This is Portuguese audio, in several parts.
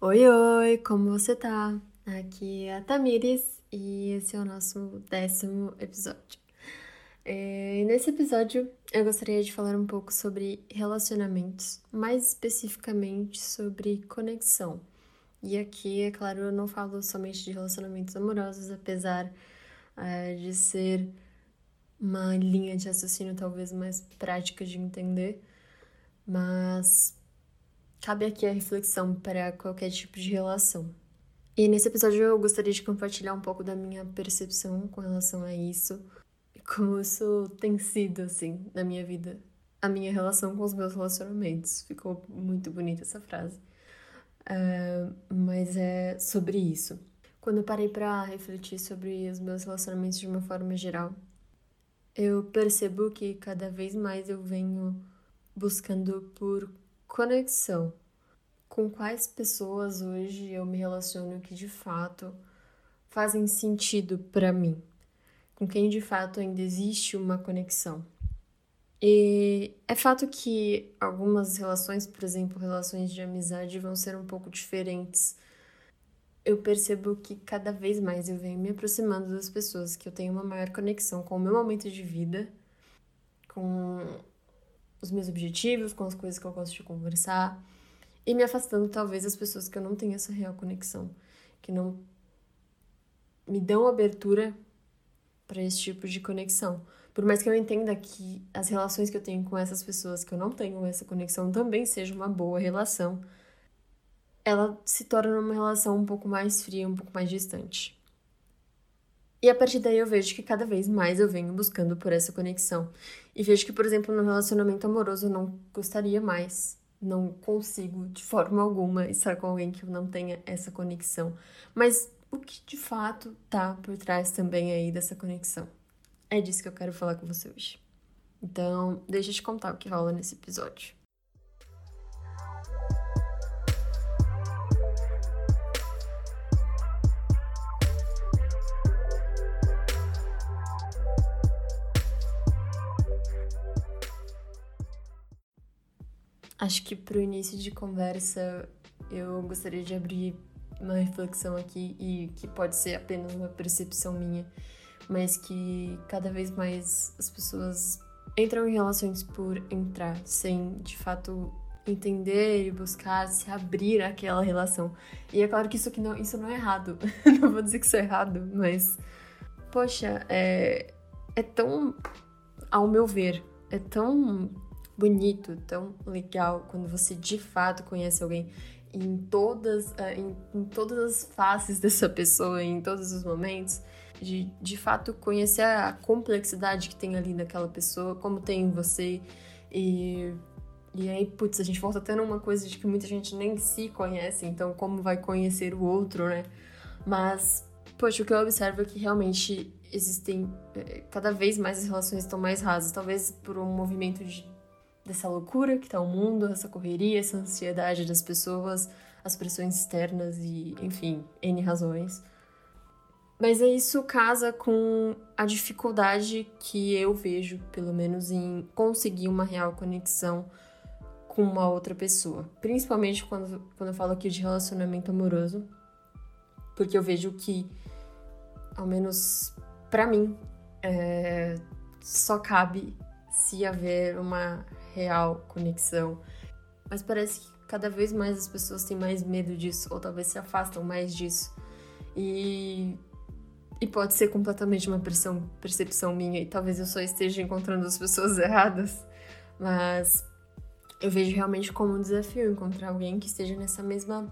Oi, oi, como você tá? Aqui é a Tamires e esse é o nosso décimo episódio. É, nesse episódio eu gostaria de falar um pouco sobre relacionamentos, mais especificamente sobre conexão. E aqui, é claro, eu não falo somente de relacionamentos amorosos, apesar é, de ser uma linha de raciocínio talvez mais prática de entender, mas cabe aqui a reflexão para qualquer tipo de relação. E nesse episódio eu gostaria de compartilhar um pouco da minha percepção com relação a isso, como isso tem sido, assim, na minha vida. A minha relação com os meus relacionamentos. Ficou muito bonita essa frase. Uh, mas é sobre isso. Quando eu parei para refletir sobre os meus relacionamentos de uma forma geral, eu percebo que cada vez mais eu venho buscando por conexão. Com quais pessoas hoje eu me relaciono que de fato fazem sentido para mim? Com quem de fato ainda existe uma conexão? E é fato que algumas relações, por exemplo, relações de amizade, vão ser um pouco diferentes eu percebo que cada vez mais eu venho me aproximando das pessoas que eu tenho uma maior conexão com o meu momento de vida, com os meus objetivos, com as coisas que eu gosto de conversar, e me afastando talvez das pessoas que eu não tenho essa real conexão, que não me dão abertura para esse tipo de conexão. Por mais que eu entenda que as relações que eu tenho com essas pessoas que eu não tenho essa conexão também seja uma boa relação, ela se torna uma relação um pouco mais fria, um pouco mais distante. E a partir daí eu vejo que cada vez mais eu venho buscando por essa conexão. E vejo que, por exemplo, no relacionamento amoroso eu não gostaria mais, não consigo de forma alguma estar com alguém que eu não tenha essa conexão. Mas o que de fato tá por trás também aí dessa conexão? É disso que eu quero falar com você hoje. Então, deixa eu te contar o que rola nesse episódio. Acho que para o início de conversa eu gostaria de abrir uma reflexão aqui e que pode ser apenas uma percepção minha, mas que cada vez mais as pessoas entram em relações por entrar, sem de fato entender e buscar se abrir àquela relação. E é claro que isso aqui não, isso não é errado. não vou dizer que isso é errado, mas poxa, é é tão ao meu ver, é tão bonito, tão legal quando você de fato conhece alguém em todas, eh, em, em todas as faces dessa pessoa, em todos os momentos, de de fato conhecer a complexidade que tem ali naquela pessoa, como tem em você. E, e aí, putz, a gente volta tendo uma coisa de que muita gente nem se conhece, então como vai conhecer o outro, né? Mas, poxa, o que eu observo é que realmente existem eh, cada vez mais as relações estão mais rasas, talvez por um movimento de dessa loucura que tá o mundo, essa correria, essa ansiedade das pessoas, as pressões externas e, enfim, N razões. Mas isso casa com a dificuldade que eu vejo, pelo menos, em conseguir uma real conexão com uma outra pessoa. Principalmente quando, quando eu falo aqui de relacionamento amoroso. Porque eu vejo que, ao menos para mim, é, só cabe se haver uma real conexão. Mas parece que cada vez mais as pessoas têm mais medo disso, ou talvez se afastam mais disso. E, e pode ser completamente uma pressão, percepção minha, e talvez eu só esteja encontrando as pessoas erradas, mas eu vejo realmente como um desafio encontrar alguém que esteja nessa mesma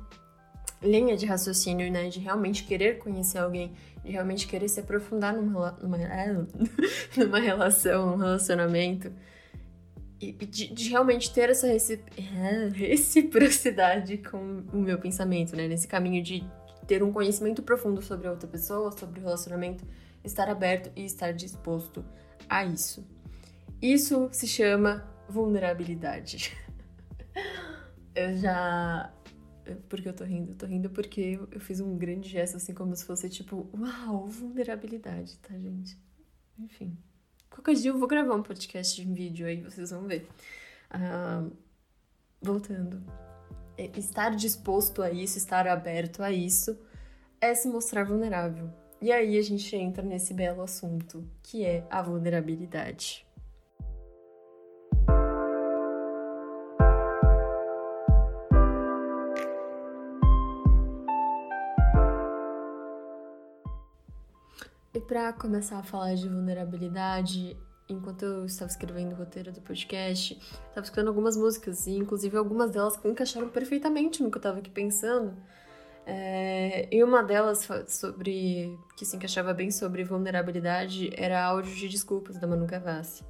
linha de raciocínio, né? De realmente querer conhecer alguém, de realmente querer se aprofundar numa, numa, numa relação, num relacionamento de, de, realmente ter essa reciprocidade com o meu pensamento, né? Nesse caminho de ter um conhecimento profundo sobre a outra pessoa, sobre o relacionamento, estar aberto e estar disposto a isso. Isso se chama vulnerabilidade. eu já. Por que eu tô rindo? Eu tô rindo porque eu fiz um grande gesto, assim, como se fosse tipo, uau, vulnerabilidade, tá, gente? Enfim. Qualquer dia eu vou gravar um podcast em vídeo aí, vocês vão ver. Uh, voltando. é, estar disposto a isso, estar aberto a isso, é se mostrar vulnerável. E aí a gente entra nesse belo assunto, que é a vulnerabilidade. Para começar a falar de vulnerabilidade, enquanto eu estava escrevendo o roteiro do podcast, estava escutando algumas músicas, e inclusive algumas delas que encaixaram perfeitamente no que eu estava aqui pensando. É, e uma delas sobre que se encaixava bem sobre vulnerabilidade era áudio de desculpas da Manu Gavassi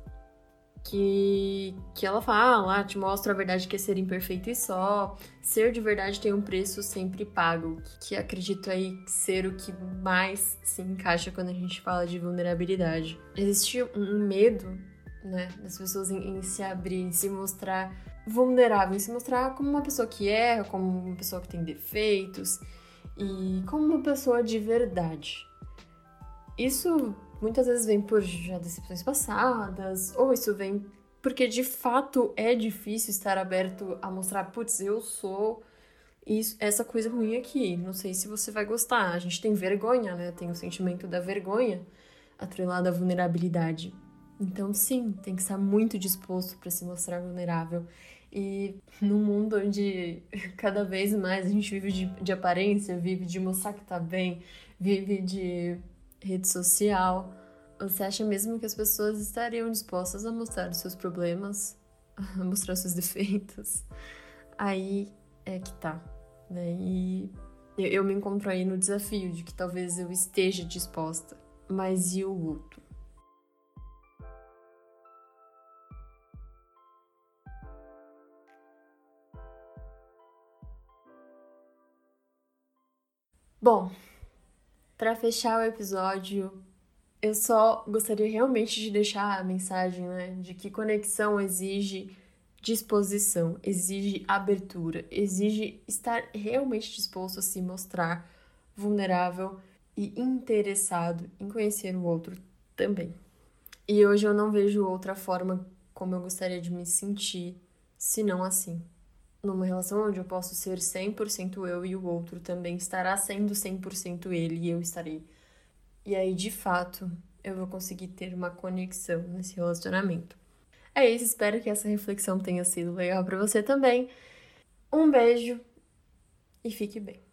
que, que ela fala, ah, te mostra a verdade que é ser imperfeito e só. Ser de verdade tem um preço sempre pago, que acredito aí ser o que mais se encaixa quando a gente fala de vulnerabilidade. Existe um medo, né, das pessoas em, em se abrir, em se mostrar vulnerável, em se mostrar como uma pessoa que erra, como uma pessoa que tem defeitos e como uma pessoa de verdade. Isso muitas vezes vem por já decepções passadas, ou isso vem porque de fato é difícil estar aberto a mostrar, putz, eu sou isso, essa coisa ruim aqui, não sei se você vai gostar. A gente tem vergonha, né? Tem o sentimento da vergonha atrelado à vulnerabilidade. Então, sim, tem que estar muito disposto para se mostrar vulnerável. E num mundo onde cada vez mais a gente vive de, de aparência, vive de mostrar que tá bem, vive de rede social, você acha mesmo que as pessoas estariam dispostas a mostrar os seus problemas, a mostrar os seus defeitos? Aí é que tá, né? E eu me encontro aí no desafio de que talvez eu esteja disposta, mas e o outro? Bom, para fechar o episódio, eu só gostaria realmente de deixar a mensagem, né, de que conexão exige disposição, exige abertura, exige estar realmente disposto a se mostrar vulnerável e interessado em conhecer o outro também. E hoje eu não vejo outra forma como eu gostaria de me sentir, senão assim numa relação onde eu posso ser 100% eu e o outro também estará sendo 100% ele e eu estarei. E aí, de fato, eu vou conseguir ter uma conexão nesse relacionamento. É isso, espero que essa reflexão tenha sido legal para você também. Um beijo e fique bem.